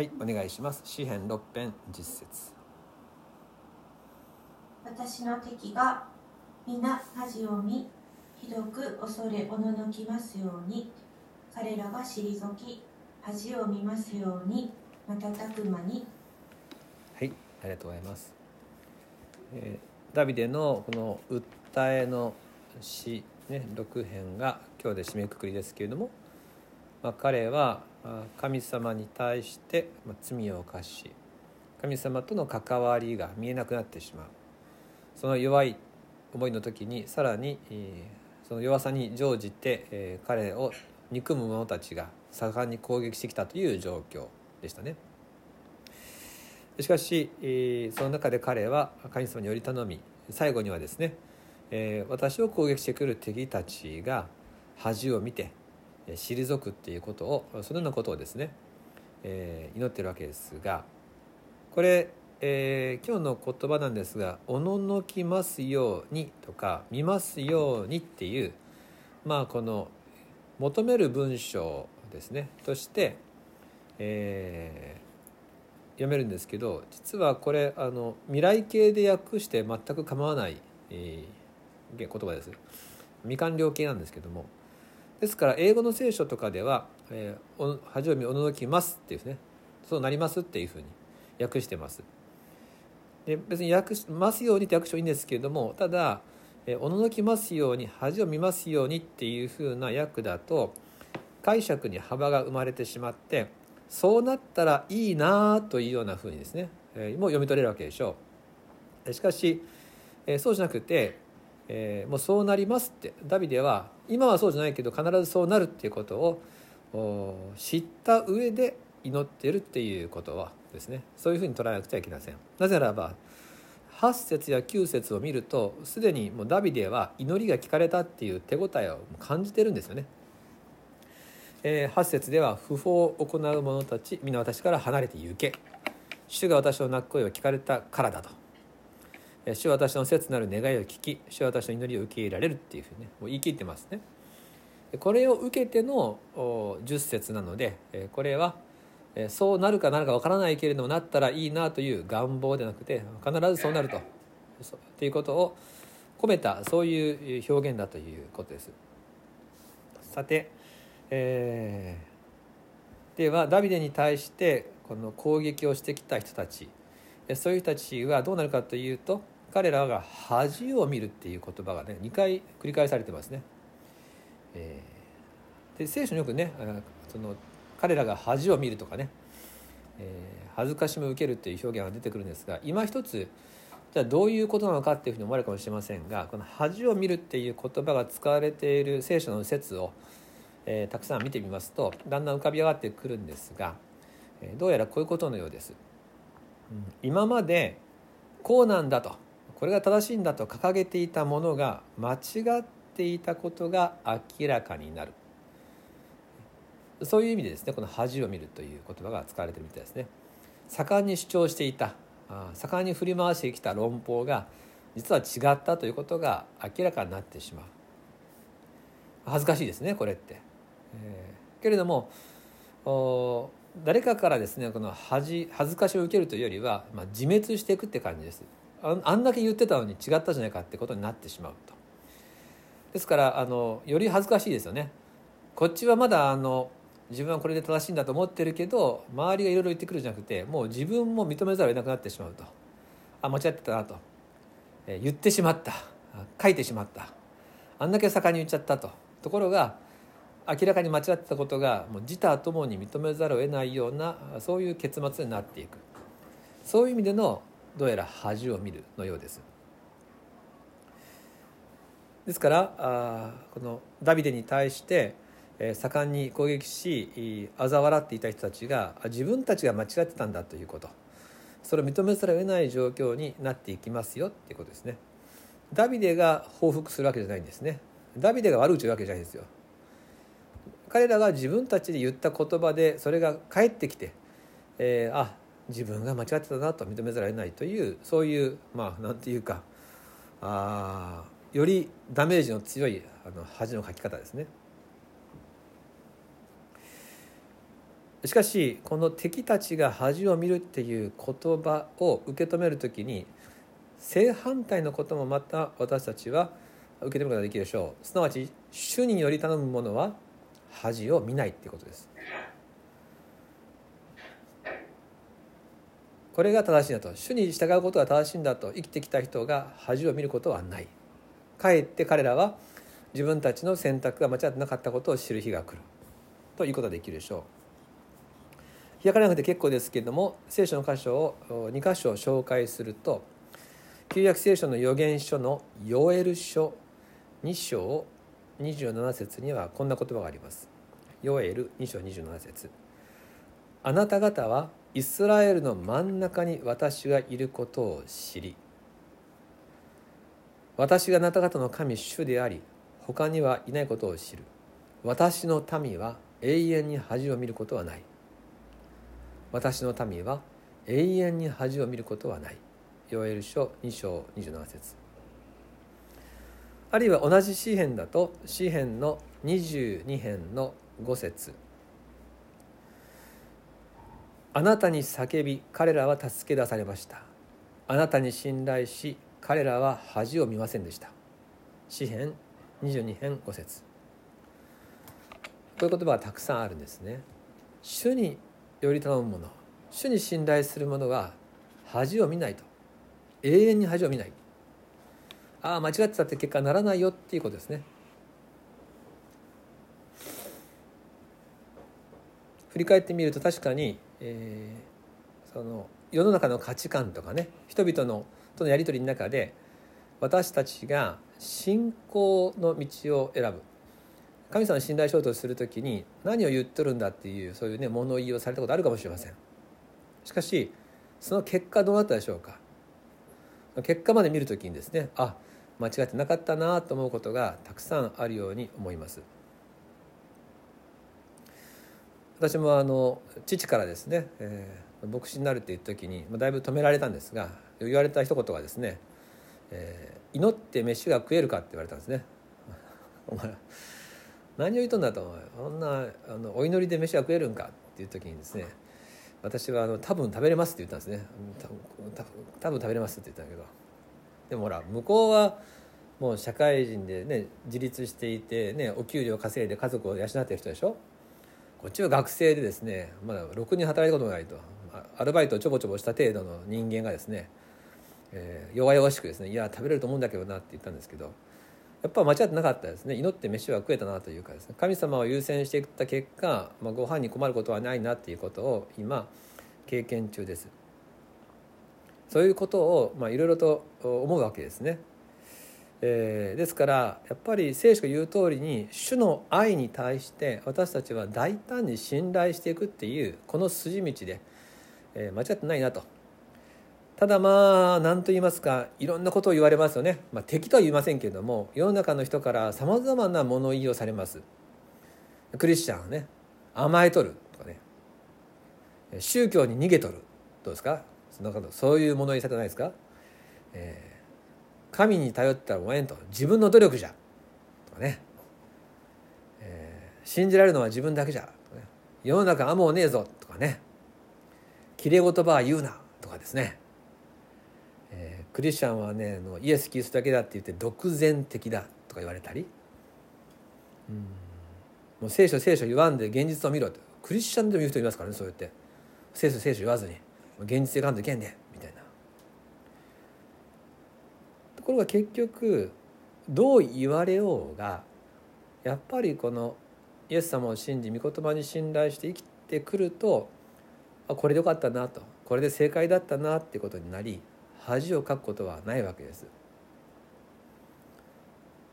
はいお願いします。詩編六編実節私の敵が皆恥を見ひどく恐れおののきますように彼らが退き恥を見ますように瞬く間に。はいありがとうございます、えーダビデのこの訴えの詩ね六編が今日で締めくくりですけれども、まあ、彼は神様に対してまあ罪を犯し神様との関わりが見えなくなってしまうその弱い思いの時にさらにその弱さに乗じて彼を憎む者たちが盛んに攻撃してきたという状況でしたね。しかし、その中で彼は神様により頼み最後にはですね、えー私を攻撃してくる敵たちが恥を見て退くっていうことをそのようなことをですね、えー祈ってるわけですがこれ、えー今日の言葉なんですが「おののきますように」とか「見ますように」っていうまあこの求める文章ですね。として、えー読めるんですけど実はこれあの未来形で訳して全く構わない、えー言葉です。未完了形なんですけどもですから英語の聖書とかでは「えー恥を見おののきます」っていうねそうなりますっていうふうに訳してますで別に訳しますようにって訳してもいいんですけれどもただ「えおののきますように恥を見ますように」っていうふうな訳だと解釈に幅が生まれてしまってそうなったらいいなというようなふうにですね、えもう読み取れるわけでしょう。しかし、えそうじゃなくて、えーもうそうなりますってダビデは今はそうじゃないけど必ずそうなるっていうことを知った上で祈ってるっていうことはですねそういうふうに捉えなくちゃいけません。なぜならば8節や9節を見るとすでにもうダビデは祈りが聞かれたっていう手応えを感じてるんですよね。えー8節では「不法を行う者たち皆私から離れて行け」「主が私の泣く声を聞かれたからだ」と「主は私の切なる願いを聞き主は私の祈りを受け入れられる」っていうふうにねもう言い切ってますね。これを受けてのお10節なので、これはそうなるかなるかわからないけれどもなったらいいなという願望でなくて必ずそうなるとっていうことを込めたそういう表現だということです。さて、えーではダビデに対してこの攻撃をしてきた人たちそういう人たちはどうなるかというと彼らが恥を見るっていう言葉がね2回繰り返されてますね。えーで聖書によくねその彼らが恥を見るとかね、えー恥ずかしみを受けるっていう表現が出てくるんですが今一つじゃあどういうことなのかっていうふうに思われるかもしれませんがこの恥を見るっていう言葉が使われている聖書の説を、えーたくさん見てみますとだんだん浮かび上がってくるんですが、えどうやらこういうことのようです。今までこうなんだとこれが正しいんだと掲げていたものが間違っていたことが明らかになる。そういう意味でですねこの恥を見るという言葉が使われてるみたいですね。盛んに主張していた盛んに振り回してきた論法が実は違ったということが明らかになってしまう。恥ずかしいですねこれって、えーけれども誰かからですねこの恥恥ずかしを受けるというよりは、まあ、自滅していくって感じです。ああんだけ言ってたのに違ったじゃないかってことになってしまうと。ですからあのより恥ずかしいですよね。こっちはまだあの自分はこれで正しいんだと思ってるけど周りがいろいろ言ってくるじゃなくてもう自分も認めざるを得なくなってしまうと。あ間違ってたなと、えー言ってしまった。書いてしまった。あんだけ盛んに言っちゃったと。ところが明らかに間違ってたことがもう自他ともに認めざるを得ないようなそういう結末になっていくそういう意味でのどうやら恥を見るのようです。ですからあこのダビデに対して、えー盛んに攻撃し嘲笑っていた人たちがあ自分たちが間違ってたんだということそれを認めざるを得ない状況になっていきますよっていうことですね。ダビデが報復するわけじゃないんですね。ダビデが悪口言うわけじゃないんですよ。彼らが自分たちで言った言葉でそれが返ってきて、えーあ自分が間違ってたなと認めざるを得ないというそういうまあなんていうかあよりダメージの強いあの恥のかき方ですね。しかしこの敵たちが恥を見るっていう言葉を受け止める時に正反対のこともまた私たちは受け止めることができるでしょうすなわち主により頼む者は恥を見ないっていうことです。これが正しいんだと。主に従うことが正しいんだと。生きてきた人が恥を見ることはない。かえって彼らは自分たちの選択が間違ってなかったことを知る日が来る。ということができるでしょう。開かなくて結構ですけれども聖書の箇所を2箇所紹介すると旧約聖書の預言書のヨエル書2章27節にはこんな言葉があります。ヨエル2章27節。あなた方はイスラエルの真ん中に私がいることを知り。私があなた方の神主であり他にはいないことを知る。私の民は永遠に恥を見ることはない。私の民は永遠に恥を見ることはない。ヨエル書2章27節。あるいは同じ詩篇だと詩篇の22編の5節。あなたに叫び彼らは助け出されました。あなたに信頼し彼らは恥を見ませんでした。詩篇22編5節。こういう言葉はたくさんあるんですね。主により頼む者主に信頼する者は恥を見ないと。永遠に恥を見ない。ああ間違ってたって結果ならないよっていうことですね。振り返ってみると確かに、えー、その世の中の価値観とかね人々のとのやり取りの中で私たちが信仰の道を選ぶ。神様に信頼しようとする時に何を言っとるんだっていうそういうね物言いをされたことあるかもしれません。しかしその結果どうなったでしょうか。結果まで見る時にですねあ間違ってなかったなと思うことがたくさんあるように思います。私もあの父からですね、えー、牧師になるって言った時にまあだいぶ止められたんですが言われた一言がですね、えー、祈って飯が食えるかって言われたんですね。お前何を言うとんだとそんなあのお祈りで飯が食えるんかっていう時にですね私はあの多分食べれますって言ったんですね。多分食べれますって言ったんだけど。でもほら向こうはもう社会人でね自立していてねお給料稼いで家族を養ってる人でしょ？こっちは学生でですねまだろくに働いたことがないと。アルバイトをちょぼちょぼした程度の人間がですね、えー、弱々しくですねいや食べれると思うんだけどなって言ったんですけどやっぱ間違ってなかったですね。祈って飯は食えたなというかですね神様を優先していった結果、まあ、ご飯に困ることはないなっていうことを今経験中です。そういうことをいろいろと思うわけですね、えー、ですからやっぱり聖書が言う通りに主の愛に対して私たちは大胆に信頼していくっていうこの筋道で、えー、間違ってないなと。ただまあ何と言いますかいろんなことを言われますよね、まあ、敵とは言いませんけれども世の中の人からさまざまな物言いをされます。クリスチャンはね甘えとるとかね。宗教に逃げとる。どうですか？そのそういう物言いされてないですか、えー、神に頼ったらおえんと。自分の努力じゃ。とかね、えー、信じられるのは自分だけじゃ。とか、ね、世の中はもうねえぞ。とかね。きれい言葉は言うな。とかですね。えー、クリスチャンはねイエス・キリストだけだって言って独善的だ。とか言われたり、うん、もう聖書聖書言わんで現実を見ろとクリスチャンでも言う人いますからねそうやって。聖書聖書言わずに。現実でかんといけんねみたいな。ところが結局どう言われようがやっぱりこのイエス様を信じ御言葉に信頼して生きてくるとあこれでよかったなと。これで正解だったなってことになり恥をかくことはないわけです。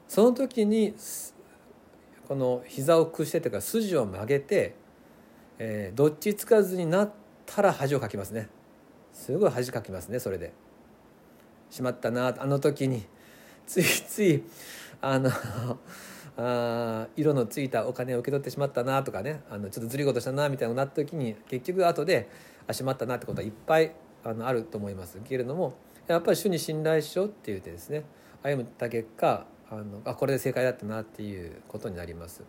その時にこの膝を屈してというか筋を曲げて、えー、どっちつかずになったら恥をかきますね。すごい恥かきますねそれで。しまったなあの時に。ついついあの あ色のついたお金を受け取ってしまったなとかね。あのちょっとずり事したなみたいななった時に結局後であしまったなってことはいっぱいあのあると思います。けれどもやっぱり主に信頼しようっていうてですね。歩むた結果あのあこれで正解だったなっていうことになります。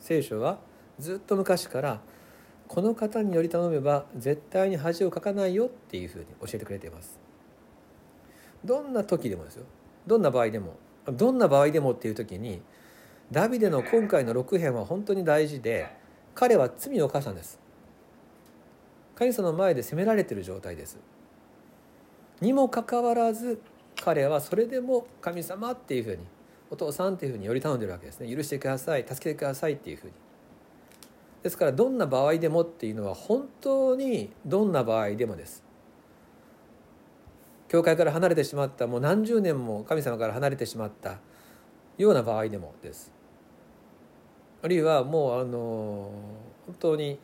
聖書はずっと昔からこの方により頼めば絶対に恥をかかないよっていうふうに教えてくれています。どんな時でもですよ。どんな場合でも。どんな場合でもっていう時にダビデの今回の6編は本当に大事で彼は罪を犯したんです。神様の前で責められている状態です。にもかかわらず彼はそれでも神様っていうふうにお父さんっていうふうにより頼んでるわけですね。許してください助けてくださいっていうふうに。ですからどんな場合でもっていうのは本当にどんな場合でもです。教会から離れてしまったもう何十年も神様から離れてしまったような場合でもです。あるいはもうあの本当に、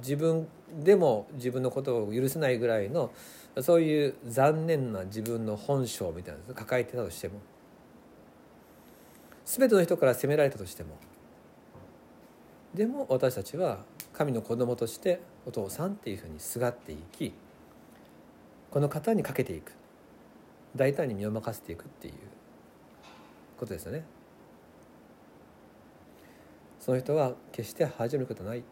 自分でも自分のことを許せないぐらいのそういう残念な自分の本性みたいなのを抱えてたとしても。全ての人から責められたとしてもでも私たちは神の子供としてお父さんっていうふうにすがっていきこの方にかけていく。大胆に身を任せていくっていう。ことですよね。その人は決して恥じることないって。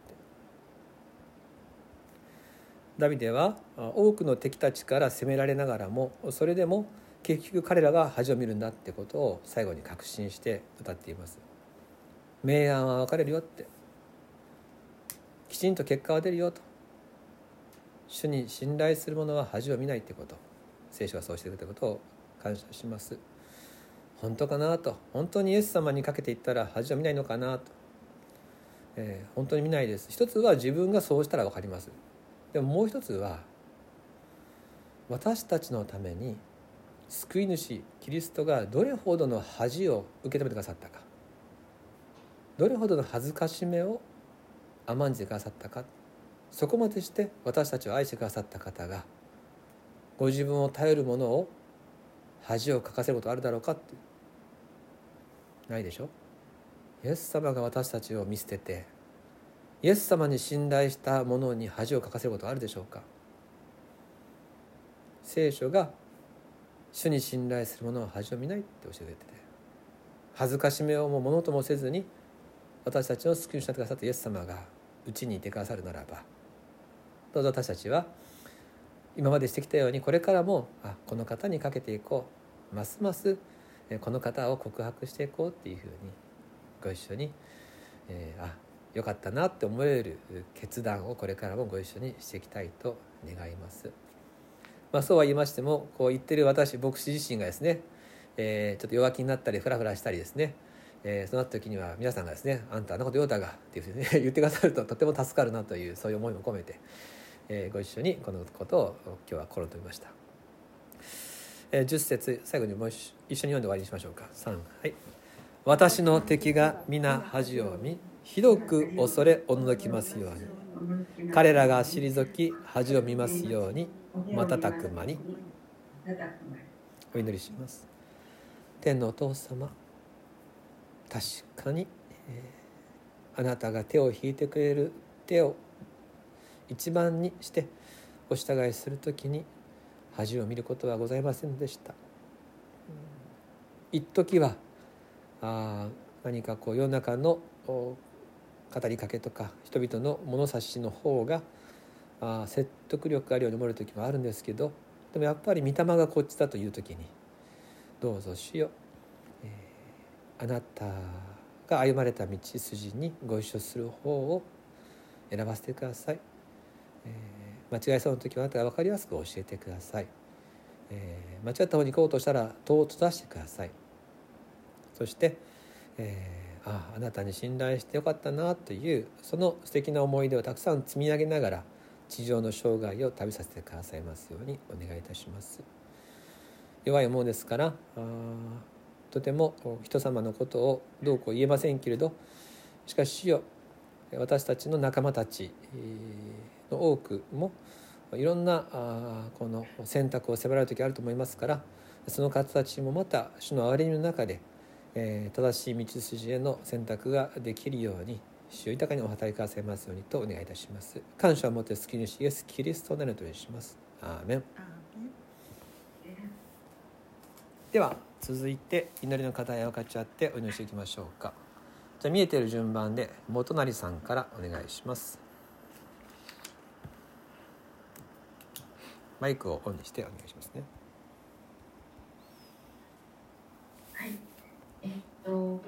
ダビデは多くの敵たちから責められながらもそれでも結局彼らが恥を見るんだってことを最後に確信して歌っています。明暗は分かれるよって。きちんと結果は出るよと。主に信頼する者は恥を見ないってこと。聖書がそうしてくれたことを感謝します。本当かなと。本当にイエス様にかけていったら恥を見ないのかなと。えー、本当に見ないです。一つは自分がそうしたら分かります。でももう一つは私たちのために救い主キリストがどれほどの恥を受け止めてくださったか。どれほどの恥ずかしめを甘んじてくださったか？そこまでして私たちを愛してくださった方がご自分を頼る者を恥をかかせることあるだろうかって。ないでしょ？イエス様が私たちを見捨ててイエス様に信頼した者に恥をかかせることあるでしょうか？聖書が主に信頼する者は恥を見ないって教えてて。恥ずかしめをもものともせずに私たちの救い主になってくださったイエス様がうちにいてくださるならばどうぞ私たちは今までしてきたようにこれからもあこの方にかけていこうますますこの方を告白していこうっていうふうにご一緒に、えー、あよかったなって思える決断をこれからもご一緒にしていきたいと願います。まあ、そうは言いましてもこう言ってる私牧師自身がですね、えー、ちょっと弱気になったりフラフラしたりですね、えー、そうなった時には皆さんがですね「あんたあんなこと言うたが」っていうふうに、ね、言ってくださるととても助かるなというそういう思いも込めて、えー、ご一緒にこのことを今日は心とみました。えー、10節最後にもう一緒に読んで終わりにしましょうか。3はい。私の敵が皆恥を見ひどく恐れおののきますように。彼らが退き恥を見ますように瞬く間に。お祈りします。天のお父様確かに、え、あなたが手を引いてくれる手を一番にしてお従いする時に恥を見ることはございませんでした。一時はあ何かこう世の中の語りかけとか人々の物差しの方があ説得力があるように思える時もあるんですけどでもやっぱり御霊がこっちだという時にどうぞ主よ、えー、あなたが歩まれた道筋にご一緒する方を選ばせてください、えー、間違いそうな時はあなたが分かりやすく教えてください、えー、間違った方に行こうとしたら戸を閉ざしてください。そして、えー、ああなたに信頼してよかったなというその素敵な思い出をたくさん積み上げながら地上の生涯を旅させてくださいますようにお願いいたします。弱いものですからあとても人様のことをどうこう言えませんけれどしかし主よ私たちの仲間たちの多くもいろんなこの選択を迫られる時あると思いますからその方たちもまた主の憐れみの中で、正しい道筋への選択ができるように主を豊かにお働かせますようにとお願いいたします。感謝を持って好きにしイエスキリストなるとします。アーメン。では続いて祈りの課題を分かち合ってお祈りしていきましょうか。じゃあ見えている順番で元成さんからお願いします。マイクをオンにしてお願いしますね。はい。えっと